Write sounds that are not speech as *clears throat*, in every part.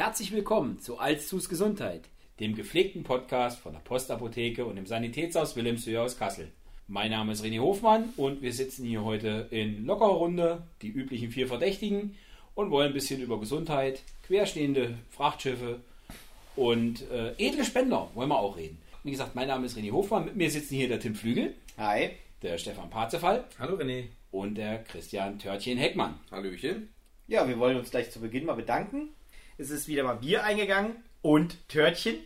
herzlich willkommen zu Alstus Gesundheit, dem gepflegten Podcast von der Postapotheke und dem Sanitätshaus Wilhelmshöhe aus Kassel. Mein Name ist René Hofmann und wir sitzen hier heute in lockerer Runde, die üblichen vier Verdächtigen, und wollen ein bisschen über Gesundheit, querstehende Frachtschiffe und äh, edle Spender wollen wir auch reden. Wie gesagt, mein Name ist René Hofmann, mit mir sitzen hier der Tim Flügel. Hi. Der Stefan Parzefall. Hallo René. Und der Christian Törtchen Heckmann. Hallöchen. Ja, wir wollen uns gleich zu Beginn mal bedanken. Es ist wieder mal Bier eingegangen und Törtchen.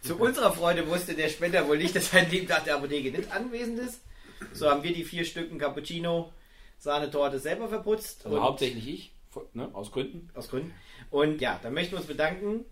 Zu *laughs* unserer Freude wusste der Spender wohl nicht, dass ein dem Tag der Apotheke nicht anwesend ist. So haben wir die vier Stücken Cappuccino, Sahnetorte selber verputzt. Also hauptsächlich ich, ne, aus Gründen. Aus Gründen. Und ja, dann möchten wir uns bedanken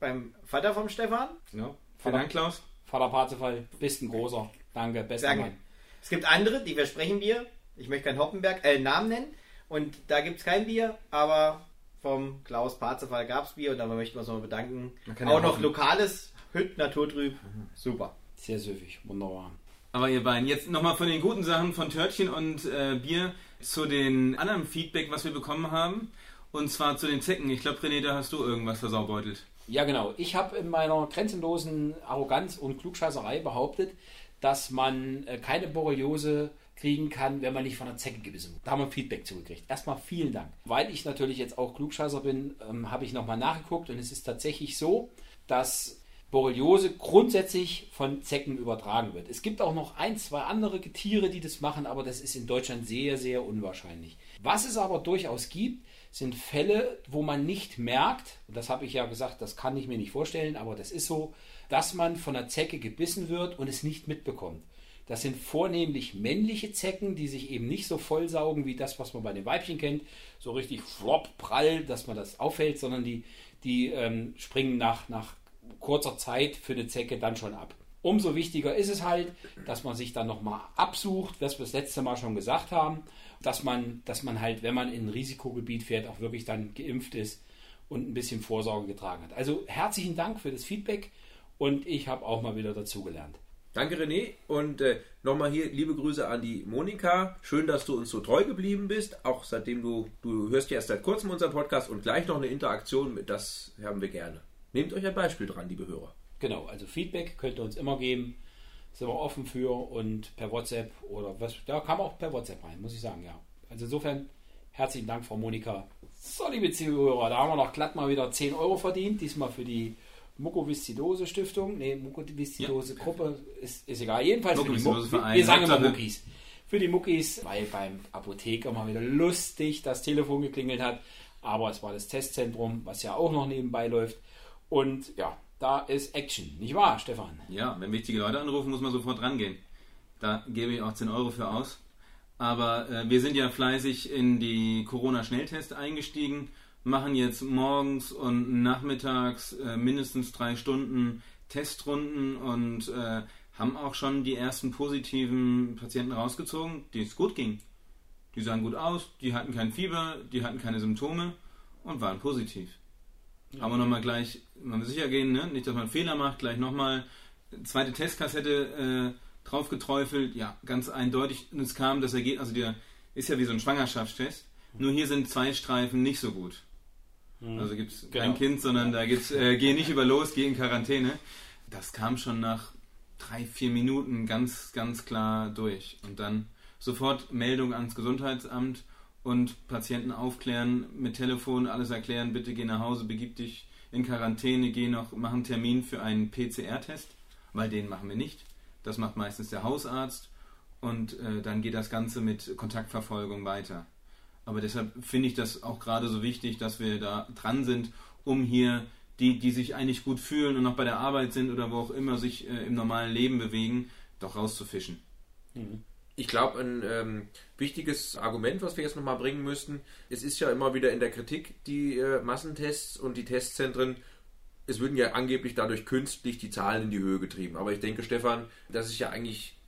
beim Vater vom Stefan. Ja. Vielen Dank, Klaus. Vater Parzefall, bist ein großer. Danke, bester Danke. Mann. Es gibt andere, die versprechen Bier. Ich möchte keinen Hoppenberg, äh, Namen nennen. Und da gibt es kein Bier, aber vom Klaus Parzefall gab es Bier und dabei möchten wir uns nochmal bedanken. Auch ja noch hoffen. lokales Hütt Naturtrüb. Super. Sehr süffig, wunderbar. Aber ihr beiden, jetzt nochmal von den guten Sachen von Törtchen und äh, Bier zu den anderen Feedback, was wir bekommen haben. Und zwar zu den Zecken. Ich glaube, René, da hast du irgendwas versaubeutelt. Ja, genau. Ich habe in meiner grenzenlosen Arroganz und Klugscheißerei behauptet, dass man äh, keine Borreliose kriegen kann, wenn man nicht von einer Zecke gebissen wird. Da haben wir Feedback zugekriegt. Erstmal vielen Dank. Weil ich natürlich jetzt auch Klugscheißer bin, ähm, habe ich nochmal nachgeguckt und es ist tatsächlich so, dass Borreliose grundsätzlich von Zecken übertragen wird. Es gibt auch noch ein, zwei andere Tiere, die das machen, aber das ist in Deutschland sehr, sehr unwahrscheinlich. Was es aber durchaus gibt, sind Fälle, wo man nicht merkt, und das habe ich ja gesagt, das kann ich mir nicht vorstellen, aber das ist so, dass man von einer Zecke gebissen wird und es nicht mitbekommt. Das sind vornehmlich männliche Zecken, die sich eben nicht so vollsaugen wie das, was man bei den Weibchen kennt, so richtig flop, prall, dass man das auffällt, sondern die, die ähm, springen nach, nach kurzer Zeit für eine Zecke dann schon ab. Umso wichtiger ist es halt, dass man sich dann nochmal absucht, was wir das letzte Mal schon gesagt haben, dass man, dass man halt, wenn man in ein Risikogebiet fährt, auch wirklich dann geimpft ist und ein bisschen Vorsorge getragen hat. Also herzlichen Dank für das Feedback und ich habe auch mal wieder dazugelernt. Danke René und äh, nochmal hier liebe Grüße an die Monika. Schön, dass du uns so treu geblieben bist. Auch seitdem du, du hörst ja erst seit kurzem unseren Podcast und gleich noch eine Interaktion mit, das haben wir gerne. Nehmt euch ein Beispiel dran, liebe Hörer. Genau, also Feedback könnt ihr uns immer geben. Sind wir offen für und per WhatsApp oder was. Da kam auch per WhatsApp rein, muss ich sagen, ja. Also insofern herzlichen Dank, Frau Monika. So, liebe Zuhörer, da haben wir noch glatt mal wieder 10 Euro verdient. Diesmal für die Mukoviszidose Stiftung. Nee, Mukoviszidose Gruppe ist, ist egal. Jedenfalls für die Muckis. Verein, Wir sagen immer Muckis. Für die Muckis, weil beim Apotheker mal wieder lustig das Telefon geklingelt hat. Aber es war das Testzentrum, was ja auch noch nebenbei läuft. Und ja, da ist Action. Nicht wahr, Stefan? Ja, wenn wichtige Leute anrufen, muss man sofort rangehen. Da gebe ich auch 10 Euro für aus. Aber äh, wir sind ja fleißig in die Corona-Schnelltests eingestiegen, machen jetzt morgens und nachmittags äh, mindestens drei Stunden Testrunden und äh, haben auch schon die ersten positiven Patienten rausgezogen, die es gut ging. Die sahen gut aus, die hatten kein Fieber, die hatten keine Symptome und waren positiv. Aber nochmal gleich, mal sicher gehen, ne? nicht, dass man Fehler macht, gleich nochmal zweite Testkassette äh, drauf geträufelt, ja, ganz eindeutig. Es kam das Ergebnis, also der ist ja wie so ein Schwangerschaftstest, nur hier sind zwei Streifen nicht so gut. Also gibt es kein Genau. Kind, sondern da gibt's, äh, geh nicht über los, geh in Quarantäne. Das kam schon nach drei, vier Minuten ganz, ganz klar durch. Und dann sofort Meldung ans Gesundheitsamt und Patienten aufklären, mit Telefon alles erklären, bitte geh nach Hause, begib dich in Quarantäne, geh noch, mach einen Termin für einen PCR-Test, weil den machen wir nicht. Das macht meistens der Hausarzt und äh, dann geht das Ganze mit Kontaktverfolgung weiter. Aber deshalb finde ich das auch gerade so wichtig, dass wir da dran sind, um hier die, die sich eigentlich gut fühlen und noch bei der Arbeit sind oder wo auch immer sich äh, im normalen Leben bewegen, doch rauszufischen. Ich glaube, ein ähm, wichtiges Argument, was wir jetzt nochmal bringen müssten, es ist ja immer wieder in der Kritik, die äh, Massentests und die Testzentren, es würden ja angeblich dadurch künstlich die Zahlen in die Höhe getrieben. Aber ich denke, Stefan, das ist ja eigentlich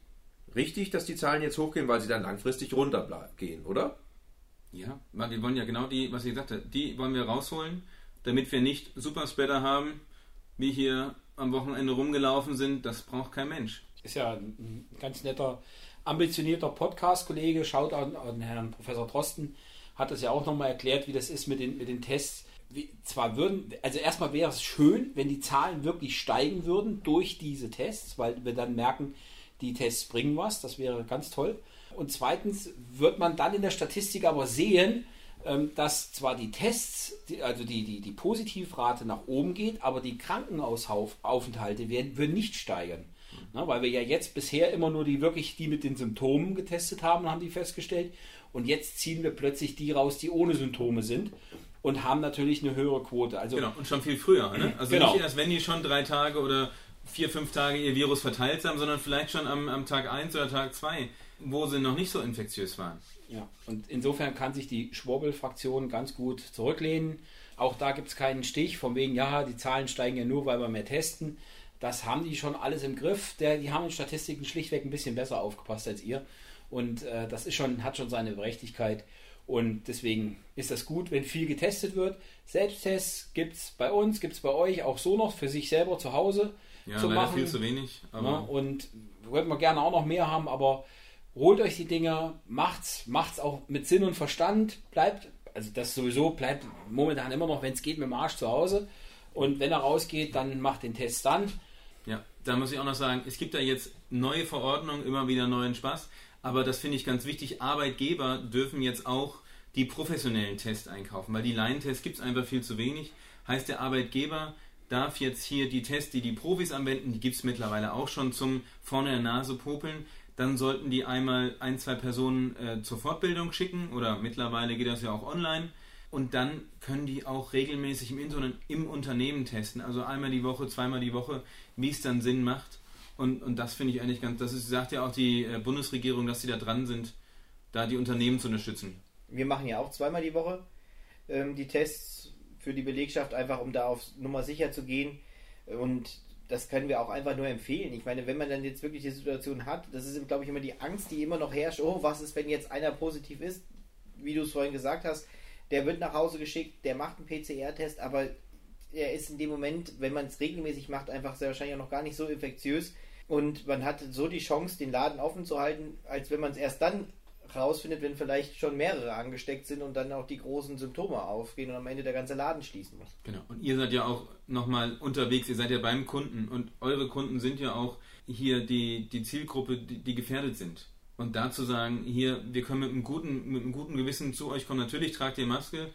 richtig, dass die Zahlen jetzt hochgehen, weil sie dann langfristig runtergehen, oder? Ja, weil wir wollen ja genau die, was ich sagte, die wollen wir rausholen, damit wir nicht Superspreader haben, wie hier am Wochenende rumgelaufen sind. Das braucht kein Mensch. Ist ja ein ganz netter, ambitionierter Podcast-Kollege. Schaut an, an Herrn Professor Drosten. Hat das ja auch nochmal erklärt, wie das ist mit den, mit den Tests. wie- zwar würden, also erstmal wäre es schön, wenn die Zahlen wirklich steigen würden durch diese Tests, weil wir dann merken, die Tests bringen was, das wäre ganz toll. Und zweitens wird man dann in der Statistik aber sehen, ähm, dass zwar die Tests, also die, die, die Positivrate nach oben geht, aber die Krankenhausaufenthalte werden, würden nicht steigern. Na, weil wir ja jetzt bisher immer nur die wirklich die mit den Symptomen getestet haben, haben die festgestellt. Und jetzt ziehen wir plötzlich die raus, die ohne Symptome sind und haben natürlich eine höhere Quote. Also Genau, und schon viel früher. Ne? *clears throat* Also Genau. nicht erst, wenn die schon drei Tage oder vier, fünf Tage ihr Virus verteilt haben, sondern vielleicht schon am, am Tag 1 oder Tag 2, wo sie noch nicht so infektiös waren. Ja, und insofern kann sich die Schwurbel-Fraktion ganz gut zurücklehnen. Auch da gibt es keinen Stich, von wegen, ja, die Zahlen steigen ja nur, weil wir mehr testen. Das haben die schon alles im Griff. Der, die haben in Statistiken schlichtweg ein bisschen besser aufgepasst als ihr. Und äh, das ist schon, hat schon seine Berechtigkeit. Und deswegen ist das gut, wenn viel getestet wird. Selbsttests gibt es bei uns, gibt es bei euch auch so noch für sich selber zu Hause Ja, zu machen. viel zu wenig. Aber Ja, und würden wir gerne auch noch mehr haben, aber holt euch die Dinger, macht's, macht's auch mit Sinn und Verstand, bleibt, also das sowieso bleibt momentan immer noch, wenn es geht, mit dem Arsch zu Hause. Und wenn er rausgeht, dann macht den Test dann. Ja, da muss ich auch noch sagen, es gibt da jetzt neue Verordnungen, immer wieder neuen Spaß. Aber das finde ich ganz wichtig. Arbeitgeber dürfen jetzt auch die professionellen Tests einkaufen, weil die Laientests gibt es einfach viel zu wenig. Heißt, der Arbeitgeber darf jetzt hier die Tests, die die Profis anwenden, die gibt es mittlerweile auch schon zum vorne der Nase popeln. Dann sollten die einmal ein, zwei Personen äh, zur Fortbildung schicken oder mittlerweile geht das ja auch online. Und dann können die auch regelmäßig im, Internet, im Unternehmen testen. Also einmal die Woche, zweimal die Woche, wie es dann Sinn macht. Und, und das finde ich eigentlich ganz, das ist, sagt ja auch die äh, Bundesregierung, dass sie da dran sind, da die Unternehmen zu unterstützen. Wir machen ja auch zweimal die Woche ähm, die Tests für die Belegschaft, einfach um da auf Nummer sicher zu gehen. Und das können wir auch einfach nur empfehlen. Ich meine, wenn man dann jetzt wirklich die Situation hat, das ist, glaube ich, immer die Angst, die immer noch herrscht. Oh, was ist, wenn jetzt einer positiv ist? Wie du es vorhin gesagt hast, der wird nach Hause geschickt, der macht einen PCR-Test, aber er ist in dem Moment, wenn man es regelmäßig macht, einfach sehr wahrscheinlich auch noch gar nicht so infektiös. Und man hat so die Chance, den Laden offen zu halten, als wenn man es erst dann rausfindet, wenn vielleicht schon mehrere angesteckt sind und dann auch die großen Symptome aufgehen und am Ende der ganze Laden schließen muss. Genau. Und ihr seid ja auch nochmal unterwegs, ihr seid ja beim Kunden und eure Kunden sind ja auch hier die, die Zielgruppe, die, die gefährdet sind. Und da zu sagen, hier, wir können mit einem guten, mit einem guten Gewissen zu euch kommen, natürlich tragt ihr Maske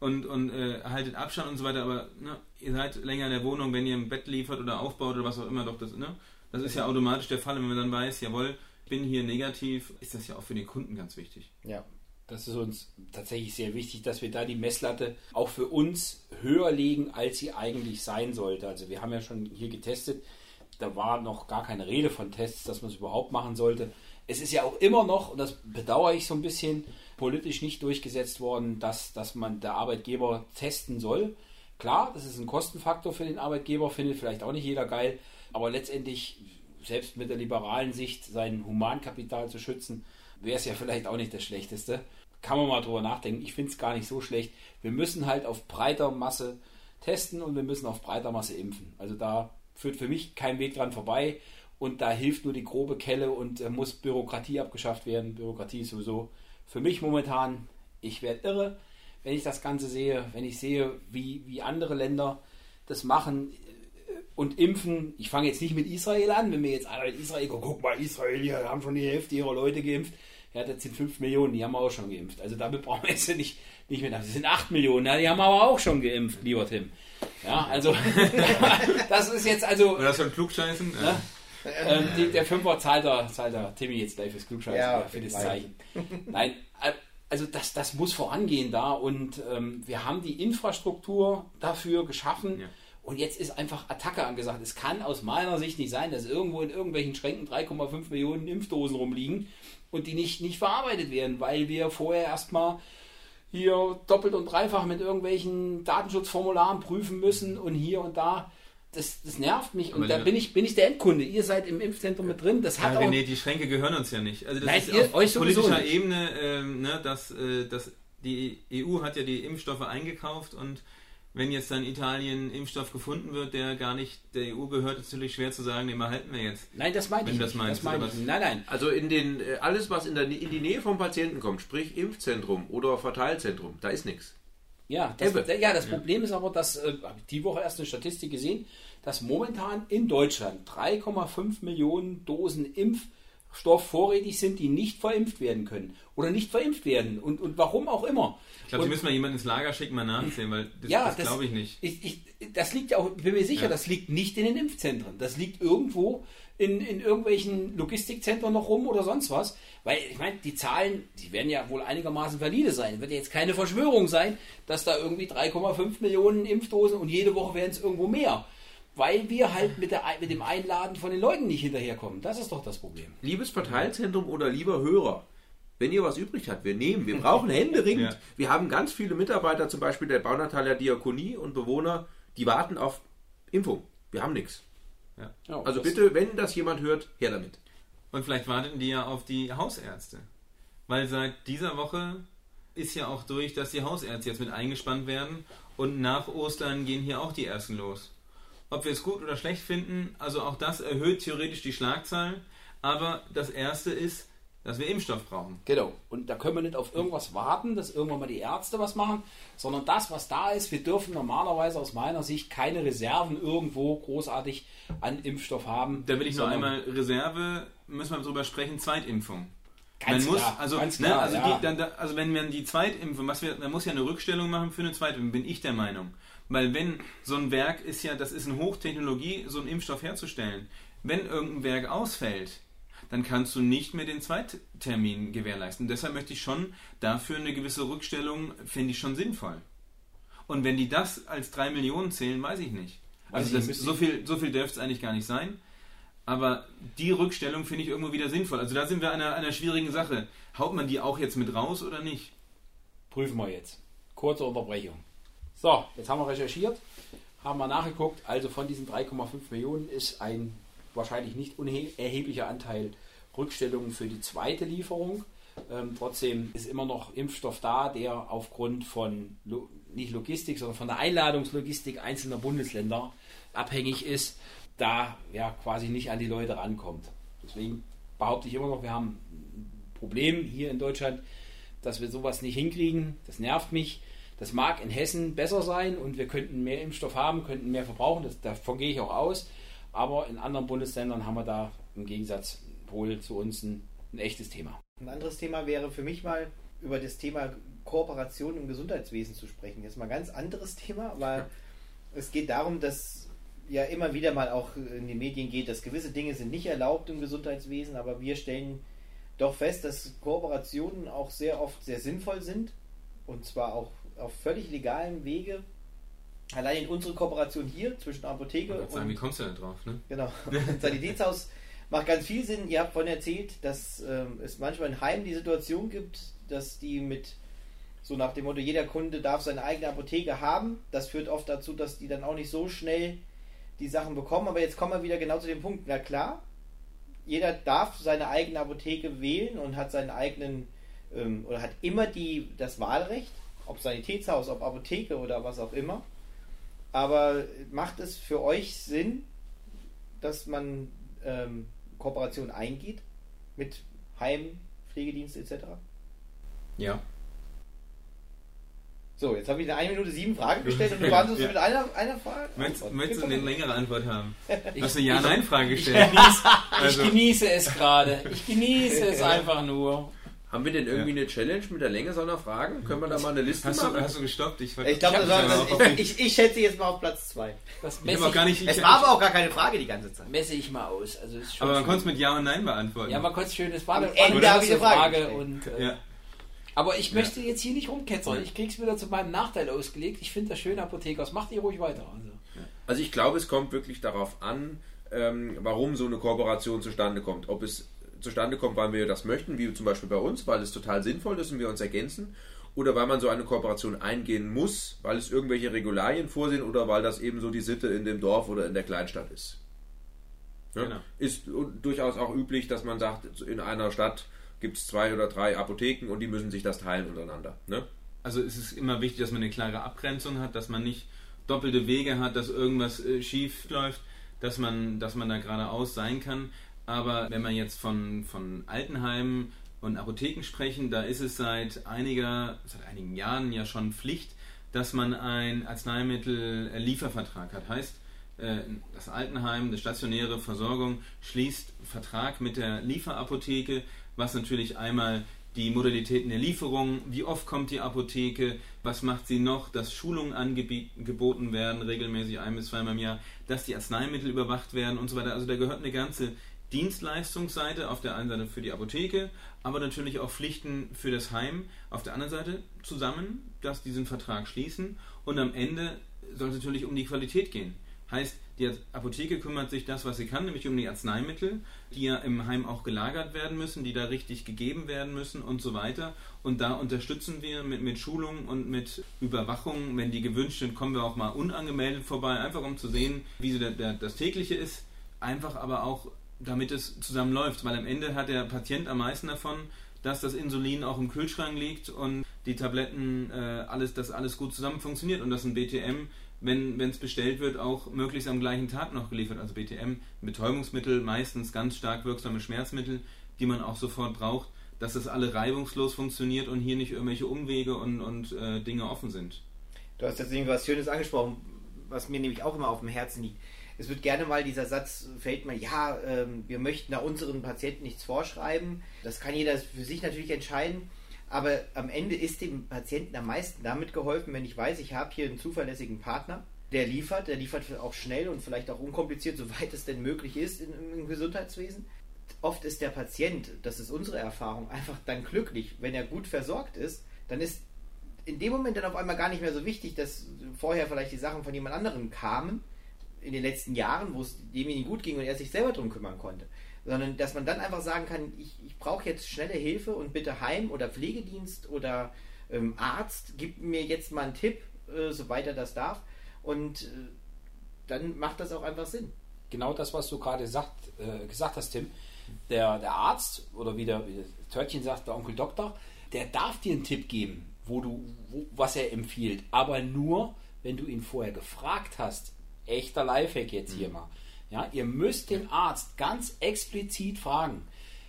und, und äh, haltet Abstand und so weiter, aber ne, ihr seid länger in der Wohnung, wenn ihr ein Bett liefert oder aufbaut oder was auch immer, doch das, ne? Das ist ja automatisch der Fall, wenn man dann weiß, jawohl, bin hier negativ, ist das ja auch für den Kunden ganz wichtig. Ja, das ist uns tatsächlich sehr wichtig, dass wir da die Messlatte auch für uns höher legen, als sie eigentlich sein sollte. Also wir haben ja schon hier getestet, da war noch gar keine Rede von Tests, dass man es überhaupt machen sollte. Es ist ja auch immer noch, und das bedauere ich so ein bisschen, politisch nicht durchgesetzt worden, dass, dass man der Arbeitgeber testen soll. Klar, das ist ein Kostenfaktor für den Arbeitgeber, findet vielleicht auch nicht jeder geil, aber letztendlich, selbst mit der liberalen Sicht, sein Humankapital zu schützen, wäre es ja vielleicht auch nicht das Schlechteste. Kann man mal drüber nachdenken. Ich finde es gar nicht so schlecht. Wir müssen halt auf breiter Masse testen und wir müssen auf breiter Masse impfen. Also da führt für mich kein Weg dran vorbei und da hilft nur die grobe Kelle und äh, muss Bürokratie abgeschafft werden. Bürokratie ist sowieso für mich momentan, ich werde irre, wenn ich das Ganze sehe, wenn ich sehe, wie, wie andere Länder das machen und impfen. Ich fange jetzt nicht mit Israel an, wenn mir jetzt einer in Israel guckt, guck mal, Israel, die haben schon die Hälfte ihrer Leute geimpft. Ja, das sind 5 Millionen, die haben wir auch schon geimpft. Also damit brauchen wir jetzt nicht, nicht mehr. Das sind 8 Millionen, ja, die haben wir aber auch schon geimpft, lieber Tim. Ja, also *laughs* das ist jetzt also. Oder so ein Klugscheißen? Ne? Ähm, die, der Fünfer zahlt der, zahlt der Timmy jetzt gleich fürs Klugscheißen Ja, für das nein. Zeichen. Nein, also das, das muss vorangehen da und ähm, wir haben die Infrastruktur dafür geschaffen Ja. Und jetzt ist einfach Attacke angesagt. Es kann aus meiner Sicht nicht sein, dass irgendwo in irgendwelchen Schränken 3,5 Millionen Impfdosen rumliegen und die nicht, nicht verarbeitet werden, weil wir vorher erstmal hier doppelt und dreifach mit irgendwelchen Datenschutzformularen prüfen müssen und hier und da. Das, das nervt mich und Aber da bin ich, bin ich der Endkunde. Ihr seid im Impfzentrum mit drin. Das Ja, hat auch, René, die Schränke gehören uns ja nicht. Also das Nein, ist ihr- auf euch politischer nicht. Ebene, ähm, ne, dass, äh, dass die EU hat ja die Impfstoffe eingekauft und wenn jetzt dann Italien Impfstoff gefunden wird, der gar nicht der EU gehört, ist natürlich schwer zu sagen, den behalten wir jetzt. Nein, das meine ich du das nicht. meinst, das meine ich. Nein, nein. Also in den äh, alles, was in, der, in die Nähe vom Patienten kommt, sprich Impfzentrum oder Verteilzentrum, da ist nichts. Ja, das, ja, das Problem ist aber, dass äh, hab ich die Woche erst eine Statistik gesehen, dass momentan in Deutschland 3,5 Millionen Dosen Impfstoff vorrätig sind, die nicht verimpft werden können oder nicht verimpft werden und, und warum auch immer. Ich glaube, Sie müssen mal jemanden ins Lager schicken, mal nachzählen, weil das, ja, das glaube ich nicht. Ich, ich, das liegt ja auch, bin mir sicher, Ja. das liegt nicht in den Impfzentren. Das liegt irgendwo in, in irgendwelchen Logistikzentren noch rum oder sonst was. Weil, ich meine, die Zahlen, die werden ja wohl einigermaßen valide sein. Wird ja jetzt keine Verschwörung sein, dass da irgendwie 3,5 Millionen Impfdosen und jede Woche werden es irgendwo mehr. Weil wir halt mit, der, mit dem Einladen von den Leuten nicht hinterherkommen. Das ist doch das Problem. Liebes Verteilzentrum oder lieber Hörer, wenn ihr was übrig habt, wir nehmen. Wir brauchen händeringend. *laughs* Ja. Wir haben ganz viele Mitarbeiter, zum Beispiel der Baunataler Diakonie und Bewohner, die warten auf Impfung. Wir haben nichts. Ja, Also das- bitte, wenn das jemand hört, her damit. Und vielleicht warten die ja auf die Hausärzte. Weil seit dieser Woche ist ja auch durch, dass die Hausärzte jetzt mit eingespannt werden und nach Ostern gehen hier auch die ersten los. Ob wir es gut oder schlecht finden, also auch das erhöht theoretisch die Schlagzeilen. Aber das Erste ist, dass wir Impfstoff brauchen. Genau. Und da können wir nicht auf irgendwas warten, dass irgendwann mal die Ärzte was machen, sondern das, was da ist, wir dürfen normalerweise aus meiner Sicht keine Reserven irgendwo großartig an Impfstoff haben. Da will ich noch einmal Reserve, müssen wir drüber sprechen, Zweitimpfung. Ganz man muss, klar, also, ganz ne, klar, also, ja. die, dann, da- also wenn man die Zweitimpfung, was wir, man muss ja eine Rückstellung machen für eine Zweitimpfung, bin ich der Meinung. Weil wenn so ein Werk ist ja, das ist eine Hochtechnologie, so einen Impfstoff herzustellen. Wenn irgendein Werk ausfällt, dann kannst du nicht mehr den Zweittermin gewährleisten. Deshalb möchte ich schon dafür eine gewisse Rückstellung, finde ich schon sinnvoll. Und wenn die das als drei Millionen zählen, weiß ich nicht. Also das, so viel, so viel dürfte es eigentlich gar nicht sein. Aber die Rückstellung finde ich irgendwo wieder sinnvoll. Also da sind wir an einer, einer schwierigen Sache. Haut man die auch jetzt mit raus oder nicht? Prüfen wir jetzt. Kurze Unterbrechung. So, jetzt haben wir recherchiert, haben wir nachgeguckt. Also von diesen 3,5 Millionen ist ein wahrscheinlich nicht unerheblicher Anteil Rückstellungen für die zweite Lieferung. Ähm, trotzdem ist immer noch Impfstoff da, der aufgrund von Lo nicht Logistik, sondern von der Einladungslogistik einzelner Bundesländer abhängig ist, da ja quasi nicht an die Leute rankommt. Deswegen behaupte ich immer noch, wir haben ein Problem hier in Deutschland, dass wir sowas nicht hinkriegen. Das nervt mich. Das mag in Hessen besser sein und wir könnten mehr Impfstoff haben, könnten mehr verbrauchen. Das, davon gehe ich auch aus. Aber in anderen Bundesländern haben wir da im Gegensatz wohl zu uns ein, ein echtes Thema. Ein anderes Thema wäre für mich mal über das Thema Kooperation im Gesundheitswesen zu sprechen. Jetzt mal ein ganz anderes Thema, aber *laughs* es geht darum, dass ja immer wieder mal auch in die Medien geht, dass gewisse Dinge sind nicht erlaubt im Gesundheitswesen, aber wir stellen doch fest, dass Kooperationen auch sehr oft sehr sinnvoll sind und zwar auch auf völlig legalem Wege. Allein in unsere Kooperation hier zwischen Apotheke wollte sagen, und wie kommst du da drauf? Ne? Genau. *laughs* Sanitätshaus macht ganz viel Sinn. Ihr habt vorhin erzählt, dass ähm, es manchmal in Heimen die Situation gibt, dass die mit so nach dem Motto, jeder Kunde darf seine eigene Apotheke haben. Das führt oft dazu, dass die dann auch nicht so schnell die Sachen bekommen. Aber jetzt kommen wir wieder genau zu dem Punkt. Na klar, jeder darf seine eigene Apotheke wählen und hat seinen eigenen ähm, oder hat immer die, das Wahlrecht, ob Sanitätshaus, ob Apotheke oder was auch immer. Aber macht es für euch Sinn, dass man ähm, Kooperation eingeht mit Heim, Pflegedienst etc.? Ja. So, jetzt habe ich eine 1 Minute 7 Frage *laughs* gestellt und du beantwortest Ja. mit einer, einer Frage. Möchtest, Antwort. möchtest du eine längere Antwort haben? Ich, Du hast eine Ja-Nein-Frage ich, gestellt. genieße, *laughs* Also- ich genieße es gerade. Ich genieße es *laughs* einfach nur. Haben wir denn irgendwie eine Challenge mit der Länge so einer Fragen? Können wir da mal eine Liste Hast du, machen? hast du gestoppt? Ich, Ich glaube, Ich war, ich, ich, ich schätze jetzt mal auf Platz 2. Das ich messe habe auch gar ich, nicht. Ich, Es war aber auch gar keine Frage die ganze Zeit. messe ich mal aus. Also ist schon aber man konnte es mit Ja und Nein beantworten. Ja, man konnte es schön. Es war eine, Frage Frage. Und, äh, ja. Aber ich möchte jetzt hier nicht rumketzern. Ja. Ich krieg's wieder zu meinem Nachteil ausgelegt. Ich finde das schön, Apothekers. Macht ihr ruhig weiter. Also. Also ich glaube, es kommt wirklich darauf an, ähm, warum so eine Kooperation zustande kommt. Ob es zustande kommt, weil wir das möchten, wie zum Beispiel bei uns, weil es total sinnvoll ist und wir uns ergänzen, oder weil man so eine Kooperation eingehen muss, weil es irgendwelche Regularien vorsehen oder weil das eben so die Sitte in dem Dorf oder in der Kleinstadt ist. Ja? Genau. Ist durchaus auch üblich, dass man sagt, in einer Stadt gibt es zwei oder drei Apotheken und die müssen sich das teilen untereinander. Ne? Also es ist immer wichtig, dass man eine klare Abgrenzung hat, dass man nicht doppelte Wege hat, dass irgendwas äh, schief läuft, dass man, dass man da geradeaus sein kann. Aber wenn man jetzt von, von Altenheimen und Apotheken sprechen, da ist es seit einiger, seit einigen Jahren ja schon Pflicht, dass man einen Arzneimittel-Liefervertrag hat. Heißt, äh, das Altenheim, die stationäre Versorgung schließt Vertrag mit der Lieferapotheke, was natürlich einmal die Modalitäten der Lieferung, wie oft kommt die Apotheke, was macht sie noch, dass Schulungen angeboten werden, regelmäßig ein bis zweimal im Jahr, dass die Arzneimittel überwacht werden und so weiter. Also da gehört eine ganze Dienstleistungsseite auf der einen Seite für die Apotheke, aber natürlich auch Pflichten für das Heim auf der anderen Seite zusammen, dass diesen Vertrag schließen und am Ende soll es natürlich um die Qualität gehen. Heißt, die Apotheke kümmert sich das, was sie kann, nämlich um die Arzneimittel, die ja im Heim auch gelagert werden müssen, die da richtig gegeben werden müssen und so weiter. Und da unterstützen wir mit, mit Schulungen und mit Überwachung. Wenn die gewünscht sind, kommen wir auch mal unangemeldet vorbei, einfach um zu sehen, wie so der, der, das tägliche ist. Einfach aber auch, damit es zusammen läuft, weil am Ende hat der Patient am meisten davon, dass das Insulin auch im Kühlschrank liegt und die Tabletten, äh, alles, dass alles gut zusammen funktioniert und dass ein BTM wenn es bestellt wird, auch möglichst am gleichen Tag noch geliefert. Also BTM, Betäubungsmittel, meistens ganz stark wirksame Schmerzmittel, die man auch sofort braucht, dass das alle reibungslos funktioniert und hier nicht irgendwelche Umwege und, und äh, Dinge offen sind. Du hast jetzt irgendwas Schönes angesprochen, was mir nämlich auch immer auf dem Herzen liegt. Es wird gerne mal dieser Satz, fällt mal, ja, ähm, wir möchten da unseren Patienten nichts vorschreiben. Das kann jeder für sich natürlich entscheiden. Aber am Ende ist dem Patienten am meisten damit geholfen, wenn ich weiß, ich habe hier einen zuverlässigen Partner, der liefert, der liefert auch schnell und vielleicht auch unkompliziert, *laughs* soweit es denn möglich ist in, im Gesundheitswesen. Oft ist der Patient, das ist unsere Erfahrung, einfach dann glücklich, wenn er gut versorgt ist, dann ist in dem Moment dann auf einmal gar nicht mehr so wichtig, dass vorher vielleicht die Sachen von jemand anderem kamen, in den letzten Jahren, wo es demjenigen gut ging und er sich selber darum kümmern konnte sondern dass man dann einfach sagen kann, ich, ich brauche jetzt schnelle Hilfe und bitte Heim oder Pflegedienst oder ähm, Arzt, gib mir jetzt mal einen Tipp, äh, soweit er das darf. Und äh, dann macht das auch einfach Sinn. Genau das, was du gerade äh, gesagt hast, Tim. Der, der Arzt oder wie der, wie das Törtchen sagt, der Onkel Doktor, der darf dir einen Tipp geben, wo du, wo, was er empfiehlt. Aber nur, wenn du ihn vorher gefragt hast. Echter Lifehack jetzt hier mhm. mal. Ja, ihr müsst den Arzt ganz explizit fragen.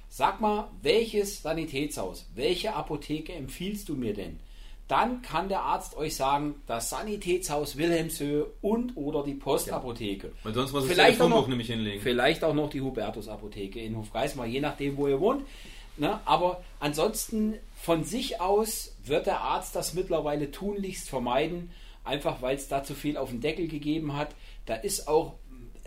Sag mal, welches Sanitätshaus, welche Apotheke empfiehlst du mir denn? Dann kann der Arzt euch sagen, das Sanitätshaus Wilhelmshöhe und oder die Postapotheke. Weil sonst muss vielleicht auch noch, nämlich hinlegen. Vielleicht auch noch die Hubertus Apotheke in Hofgeismar, je nachdem, wo ihr wohnt. Ne? Aber ansonsten von sich aus wird der Arzt das mittlerweile tunlichst vermeiden, einfach weil es da zu viel auf den Deckel gegeben hat. Da ist auch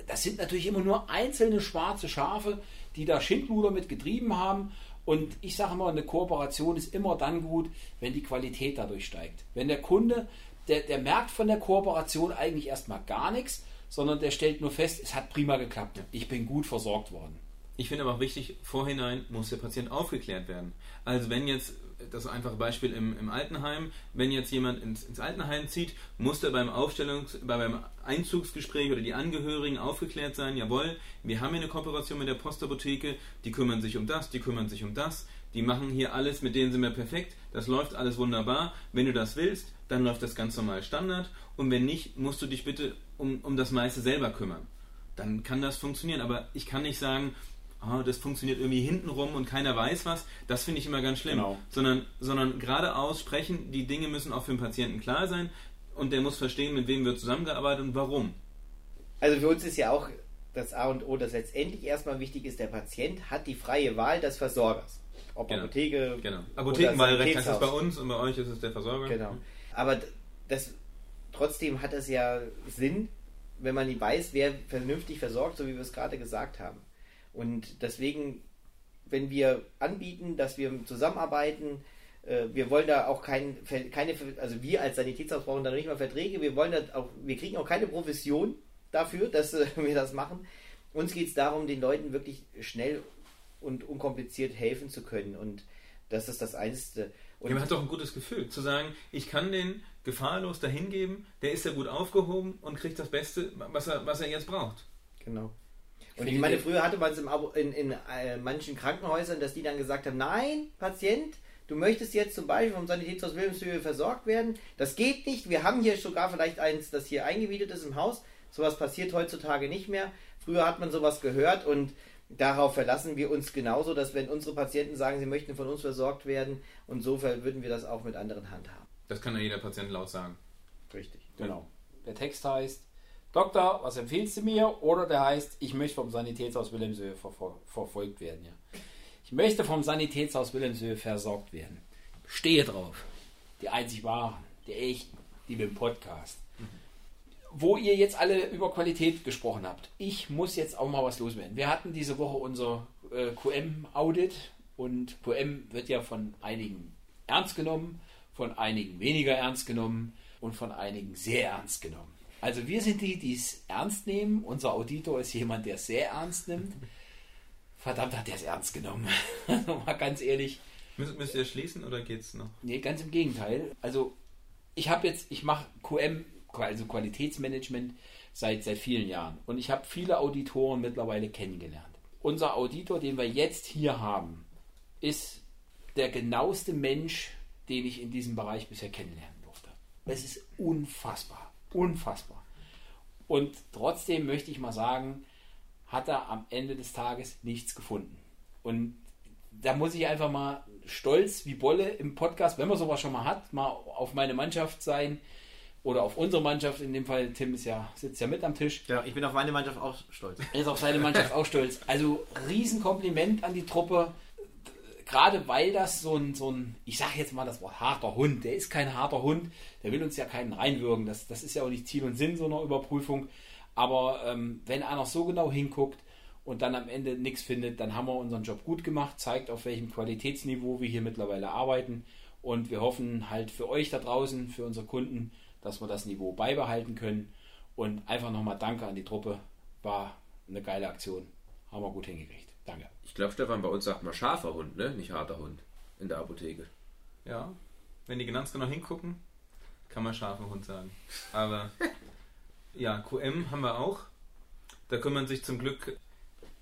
das sind natürlich immer nur einzelne schwarze Schafe, die da Schindluder mit getrieben haben. Und ich sage immer, eine Kooperation ist immer dann gut, wenn die Qualität dadurch steigt. Wenn der Kunde, der, der merkt von der Kooperation eigentlich erstmal gar nichts, sondern der stellt nur fest, es hat prima geklappt. Ich bin gut versorgt worden. Ich finde aber auch wichtig, vorhinein muss der Patient aufgeklärt werden. Also wenn jetzt das einfache Beispiel im, im Altenheim. Wenn jetzt jemand ins, ins Altenheim zieht, muss er beim Aufstellungs-, beim Einzugsgespräch oder die Angehörigen aufgeklärt sein, jawohl, wir haben hier eine Kooperation mit der Postapotheke, die kümmern sich um das, die kümmern sich um das, die machen hier alles, mit denen sind wir perfekt, das läuft alles wunderbar. Wenn du das willst, dann läuft das ganz normal Standard und wenn nicht, musst du dich bitte um, um das meiste selber kümmern. Dann kann das funktionieren, aber ich kann nicht sagen, oh, das funktioniert irgendwie hintenrum und keiner weiß was, das finde ich immer ganz schlimm. Genau. Sondern, sondern geradeaus sprechen, die Dinge müssen auch für den Patienten klar sein und der muss verstehen, mit wem wird zusammengearbeitet und warum. Also für uns ist ja auch das A und O, dass letztendlich erstmal wichtig ist, der Patient hat die freie Wahl des Versorgers. Ob genau. Apotheke. Genau. Apothekenwahlrecht heißt es bei uns und bei euch ist es der Versorger. Genau. Aber das trotzdem hat es ja Sinn, wenn man weiß, wer vernünftig versorgt, so wie wir es gerade gesagt haben. Und deswegen, wenn wir anbieten, dass wir zusammenarbeiten, äh, wir wollen da auch kein, keine, also wir als Sanitätshaus brauchen da nicht mal Verträge, wir wollen da auch, wir kriegen auch keine Profession dafür, dass äh, *laughs* wir das machen. Uns geht es darum, den Leuten wirklich schnell und unkompliziert helfen zu können. Und das ist das Einzige. Und ja, man hat doch ein gutes Gefühl, zu sagen, ich kann den gefahrlos dahin geben, der ist ja gut aufgehoben und kriegt das Beste, was er, was er jetzt braucht. Genau. Und ich meine, früher hatte man es in, in äh, manchen Krankenhäusern, dass die dann gesagt haben, nein, Patient, du möchtest jetzt zum Beispiel vom Sanitätshaus Wilhelmshöhe versorgt werden. Das geht nicht. Wir haben hier sogar vielleicht eins, das hier eingemietet ist im Haus. Sowas passiert heutzutage nicht mehr. Früher hat man sowas gehört und darauf verlassen wir uns genauso, dass wenn unsere Patienten sagen, sie möchten von uns versorgt werden und so würden wir das auch mit anderen handhaben. Das kann ja jeder Patient laut sagen. Richtig. Genau. Der Text heißt, Doktor, was empfiehlst du mir? Oder der heißt, ich möchte vom Sanitätshaus Wilhelmshöhe verfol verfolgt werden. Ja. Ich möchte vom Sanitätshaus Wilhelmshöhe versorgt werden. Stehe drauf. Die einzig wahren, die echten, die mit dem Podcast. Wo ihr jetzt alle über Qualität gesprochen habt. Ich muss jetzt auch mal was loswerden. Wir hatten diese Woche unser äh, QM-Audit und QM wird ja von einigen ernst genommen, von einigen weniger ernst genommen und von einigen sehr ernst genommen. Also wir sind die, die es ernst nehmen. Unser Auditor ist jemand, der es sehr ernst nimmt. Verdammt hat er es ernst genommen. *laughs* mal ganz ehrlich. Müsst, müsst ihr schließen oder geht's noch? Nee, ganz im Gegenteil. Also ich habe jetzt, ich mache QM, also Qualitätsmanagement, seit, seit vielen Jahren. Und ich habe viele Auditoren mittlerweile kennengelernt. Unser Auditor, den wir jetzt hier haben, ist der genaueste Mensch, den ich in diesem Bereich bisher kennenlernen durfte. Es ist unfassbar. Unfassbar. Und trotzdem möchte ich mal sagen, hat er am Ende des Tages nichts gefunden. Und da muss ich einfach mal stolz wie Bolle im Podcast, wenn man sowas schon mal hat, mal auf meine Mannschaft sein oder auf unsere Mannschaft. In dem Fall, Tim ist ja, sitzt ja mit am Tisch. Ja, ich bin auf meine Mannschaft auch stolz. Er ist auf seine Mannschaft auch stolz. Also Riesenkompliment an die Truppe. Gerade weil das so ein, so ein, ich sage jetzt mal das Wort harter Hund, der ist kein harter Hund, der will uns ja keinen reinwürgen. Das, das ist ja auch nicht Ziel und Sinn so einer Überprüfung. Aber ähm, wenn einer so genau hinguckt und dann am Ende nichts findet, dann haben wir unseren Job gut gemacht, zeigt auf welchem Qualitätsniveau wir hier mittlerweile arbeiten. Und wir hoffen halt für euch da draußen, für unsere Kunden, dass wir das Niveau beibehalten können. Und einfach nochmal Danke an die Truppe. War eine geile Aktion. Haben wir gut hingekriegt. Danke. Ich glaube, Stefan, bei uns sagt man scharfer Hund, ne? Nicht harter Hund in der Apotheke. Ja, wenn die ganz genau hingucken, kann man scharfer Hund sagen. Aber *laughs* ja, QM haben wir auch. Da kümmern sich zum Glück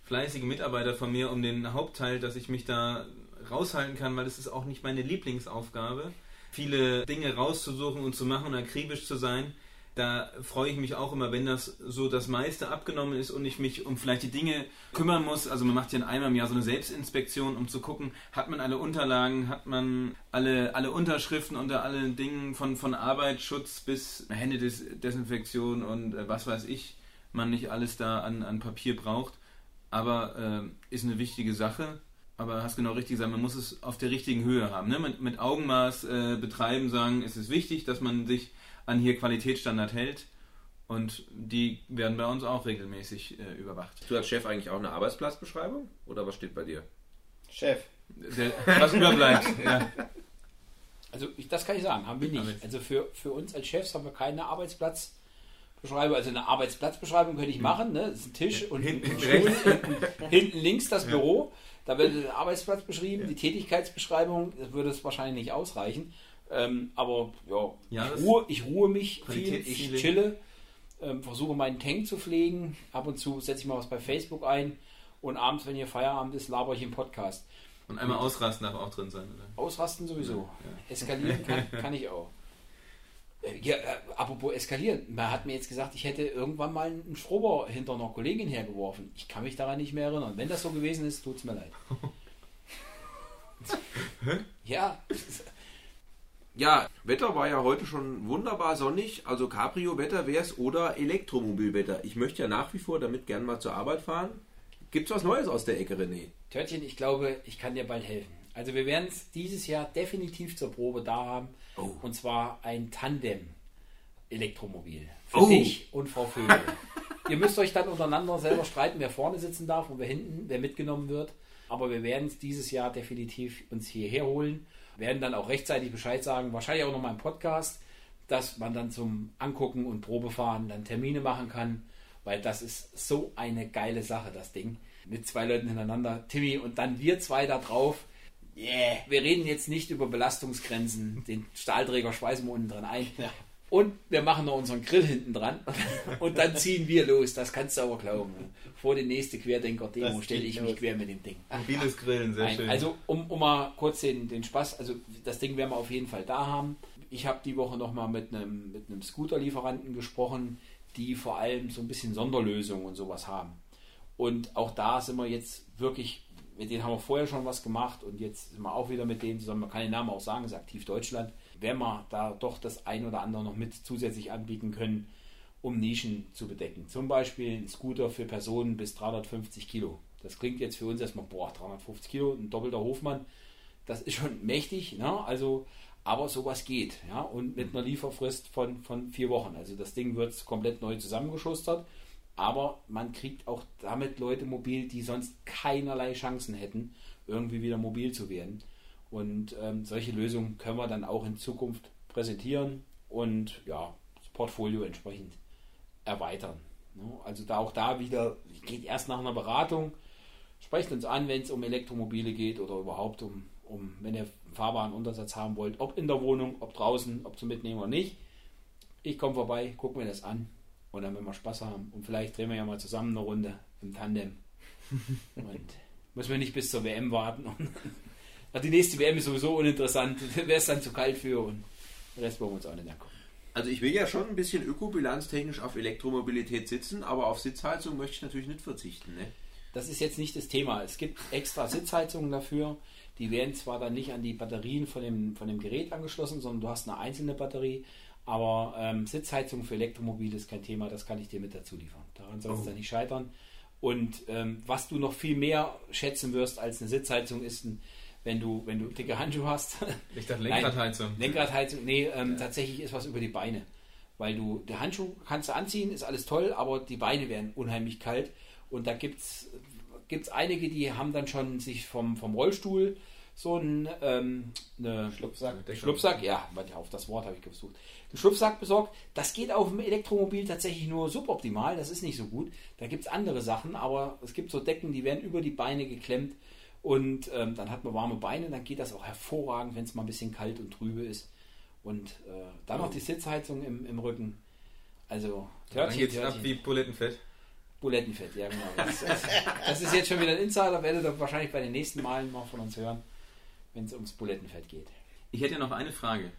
fleißige Mitarbeiter von mir um den Hauptteil, dass ich mich da raushalten kann, weil das ist auch nicht meine Lieblingsaufgabe, viele Dinge rauszusuchen und zu machen und akribisch zu sein. Da freue ich mich auch immer, wenn das so das meiste abgenommen ist und ich mich um vielleicht die Dinge kümmern muss. Also man macht ja einmal im Jahr so eine Selbstinspektion, um zu gucken, hat man alle Unterlagen, hat man alle, alle Unterschriften unter allen Dingen von, von Arbeitsschutz bis Händedesinfektion und äh, was weiß ich, man nicht alles da an, an Papier braucht. Aber äh, ist eine wichtige Sache. Aber hast genau richtig gesagt, man muss es auf der richtigen Höhe haben. Ne? Mit, mit Augenmaß äh, betreiben, sagen, es ist wichtig, dass man sich an hier Qualitätsstandard hält. Und die werden bei uns auch regelmäßig äh, überwacht. Du als Chef eigentlich auch eine Arbeitsplatzbeschreibung? Oder was steht bei dir? Chef. Der, was überbleibt. *laughs* ja. Also ich, das kann ich sagen, haben wir nicht. Also für, für uns als Chefs haben wir keine Arbeitsplatzbeschreibung. Also eine Arbeitsplatzbeschreibung könnte ich machen. Ne? Das ist ein Tisch und ein Hinten Stuhl. Hinten, hinten links das Büro. Da wird der Arbeitsplatz beschrieben. Die Tätigkeitsbeschreibung, das würde es wahrscheinlich nicht ausreichen. Ähm, aber ja, Ja, ich, ruhe, ich ruhe mich viel, ich chille, ähm, versuche meinen Tank zu pflegen. Ab und zu setze ich mal was bei Facebook ein. Und abends, wenn hier Feierabend ist, laber ich im Podcast. Und einmal ausrasten darf auch drin sein, oder? Ausrasten sowieso. Eskalieren kann, *laughs* kann ich auch. Äh, Ja, äh, apropos eskalieren. Man hat mir jetzt gesagt, ich hätte irgendwann mal einen Schrubber hinter einer Kollegin hergeworfen. Ich kann mich daran nicht mehr erinnern. Wenn das so gewesen ist, tut es mir leid. *laughs* ja, *laughs* Ja, Wetter war ja heute schon wunderbar sonnig. Also Cabrio-Wetter wäre es oder Elektromobilwetter. Ich möchte ja nach wie vor damit gern mal zur Arbeit fahren. Gibt's was Neues aus der Ecke, René? Törtchen, ich glaube, ich kann dir bald helfen. Also wir werden es dieses Jahr definitiv zur Probe da haben. Oh. Und zwar ein Tandem-Elektromobil. Für Oh. dich und Frau Vögel. *laughs* Ihr müsst euch dann untereinander selber streiten, wer vorne sitzen darf und wer hinten, wer mitgenommen wird. Aber wir werden es dieses Jahr definitiv uns hierher holen. Werden dann auch rechtzeitig Bescheid sagen, wahrscheinlich auch noch mal im Podcast, dass man dann zum Angucken und Probefahren dann Termine machen kann, weil das ist so eine geile Sache, das Ding. Mit zwei Leuten hintereinander, Timmy und dann wir zwei da drauf. Yeah. Wir reden jetzt nicht über Belastungsgrenzen, den Stahlträger schweißen wir unten dran ein. Und wir machen noch unseren Grill hinten dran und dann ziehen wir los. Das kannst du aber glauben. Vor die nächste Querdenker-Demo stelle ich mich los. quer mit dem Ding. Mobiles Grillen, sehr Nein, schön. also um, um mal kurz den, den Spaß, also das Ding werden wir auf jeden Fall da haben. Ich habe die Woche nochmal mit einem, mit einem Scooter-Lieferanten gesprochen, die vor allem so ein bisschen Sonderlösungen und sowas haben. Und auch da sind wir jetzt wirklich, mit denen haben wir vorher schon was gemacht und jetzt sind wir auch wieder mit denen zusammen, man kann den Namen auch sagen, ist Aktiv Deutschland. Wenn wir da doch das ein oder andere noch mit zusätzlich anbieten können, um Nischen zu bedecken. Zum Beispiel ein Scooter für Personen bis 350 Kilo. Das klingt jetzt für uns erstmal, boah, 350 Kilo, ein doppelter Hofmann, das ist schon mächtig, ne? Also, aber sowas geht, ja, und mit einer Lieferfrist von, von vier Wochen. Also das Ding wird komplett neu zusammengeschustert, aber man kriegt auch damit Leute mobil, die sonst keinerlei Chancen hätten, irgendwie wieder mobil zu werden. Und ähm, solche Lösungen können wir dann auch in Zukunft präsentieren und ja, das Portfolio entsprechend erweitern. Ne? Also da auch da wieder, geht erst nach einer Beratung, sprecht uns an, wenn es um Elektromobile geht oder überhaupt um, um wenn ihr einen fahrbaren Untersatz haben wollt, ob in der Wohnung, ob draußen, ob zum Mitnehmen oder nicht. Ich komme vorbei, gucke mir das an und dann, wenn wir Spaß haben und vielleicht drehen wir ja mal zusammen eine Runde im Tandem. *laughs* und müssen wir nicht bis zur WM warten. Die nächste WM ist sowieso uninteressant, *laughs* wäre es dann zu kalt für und den Rest wollen wir uns auch nicht angucken. Also ich will ja schon ein bisschen ökobilanztechnisch auf Elektromobilität sitzen, aber auf Sitzheizung möchte ich natürlich nicht verzichten. Ne? Das ist jetzt nicht das Thema. Es gibt extra Sitzheizungen dafür. Die werden zwar dann nicht an die Batterien von dem, von dem Gerät angeschlossen, sondern du hast eine einzelne Batterie. Aber ähm, Sitzheizung für Elektromobile ist kein Thema, das kann ich dir mit dazu liefern. Daran soll es oh. dann nicht scheitern. Und ähm, was du noch viel mehr schätzen wirst als eine Sitzheizung, ist ein wenn du, wenn du dicke Handschuhe hast. Ich dachte Lenkradheizung. Nein, Lenkradheizung, nee, ähm, ja. tatsächlich ist was über die Beine. Weil du, der Handschuh kannst du anziehen, ist alles toll, aber die Beine werden unheimlich kalt. Und da gibt es einige, die haben dann schon sich vom, vom Rollstuhl so einen ähm, eine Schlupfsack, Schlupfsack, ja, auf das Wort habe ich gesucht. Einen Schlupfsack besorgt. Das geht auf dem Elektromobil tatsächlich nur suboptimal, das ist nicht so gut. Da gibt es andere Sachen, aber es gibt so Decken, die werden über die Beine geklemmt und ähm, dann hat man warme Beine, dann geht das auch hervorragend, wenn es mal ein bisschen kalt und trübe ist. Und äh, dann noch die Sitzheizung im, im Rücken. Also, Törtchen, dann geht's ab wie Bulettenfett. Bulettenfett, ja genau. Das, das, das, ist jetzt schon wieder ein Insider, werdet ihr wahrscheinlich bei den nächsten Malen mal von uns hören, wenn es ums Bulettenfett geht. Ich hätte noch eine Frage.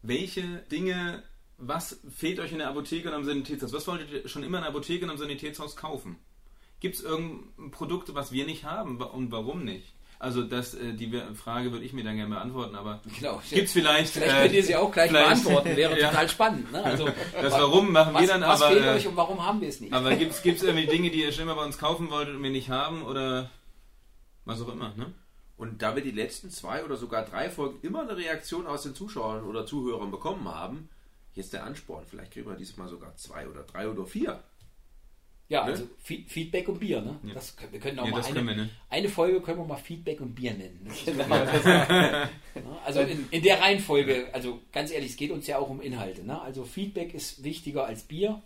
Welche Dinge, was fehlt euch in der Apotheke und am Sanitätshaus? Was wolltet ihr schon immer in der Apotheke und am Sanitätshaus kaufen? Gibt es irgendein Produkt, was wir nicht haben und warum nicht? Also das, äh, die Frage würde ich mir dann gerne beantworten, aber genau. gibt es vielleicht... Vielleicht könnt ihr sie auch gleich beantworten, wäre *laughs* ja. total spannend. Ne? Also, *laughs* das Warum machen was, wir dann was aber... Was fehlt euch und warum haben wir es nicht? Aber gibt es irgendwie *laughs* Dinge, die ihr schon immer bei uns kaufen wolltet und wir nicht haben oder was auch immer, ne? Und da wir die letzten zwei oder sogar drei Folgen immer eine Reaktion aus den Zuschauern oder Zuhörern bekommen haben, jetzt der Ansporn. Vielleicht kriegen wir dieses Mal sogar zwei oder drei oder vier. Ja, ne? also Feedback und Bier, ne? Ja. Das, wir können auch ja, mal eine, wir, ne? eine Folge können wir mal Feedback und Bier nennen. *laughs* also in, in, der Reihenfolge, also ganz ehrlich, es geht uns ja auch um Inhalte. Ne? Also Feedback ist wichtiger als Bier,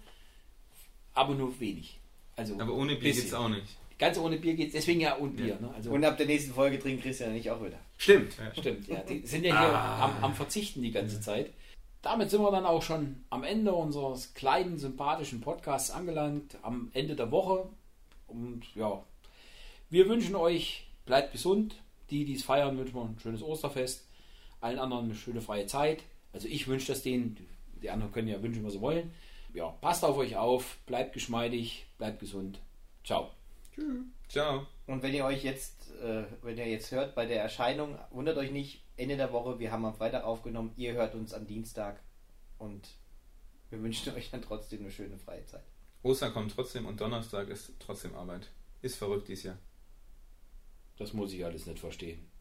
aber nur wenig. Also aber ohne Bier geht es auch nicht. Ganz ohne Bier geht es, deswegen ja ohne Bier. Ne? Also und ab der nächsten Folge trinkt Christian nicht auch wieder. Stimmt. Stimmt, ja. Die sind ja hier ah. am, am Verzichten die ganze Zeit damit sind wir dann auch schon am Ende unseres kleinen, sympathischen Podcasts angelangt, am Ende der Woche. Und ja, wir wünschen euch, bleibt gesund. Die, die es feiern, wünschen wir ein schönes Osterfest. Allen anderen eine schöne freie Zeit. Also ich wünsche das denen, die anderen können ja wünschen, was sie wollen. Ja, passt auf euch auf, bleibt geschmeidig, bleibt gesund. Ciao. Tschüss. Ciao. Und wenn ihr euch jetzt, äh, wenn ihr jetzt hört bei der Erscheinung, wundert euch nicht, Ende der Woche. Wir haben am Freitag aufgenommen. Ihr hört uns am Dienstag. Und wir wünschen euch dann trotzdem eine schöne freie Zeit. Ostern kommt trotzdem und Donnerstag ist trotzdem Arbeit. Ist verrückt dieses Jahr. Das muss ich alles nicht verstehen.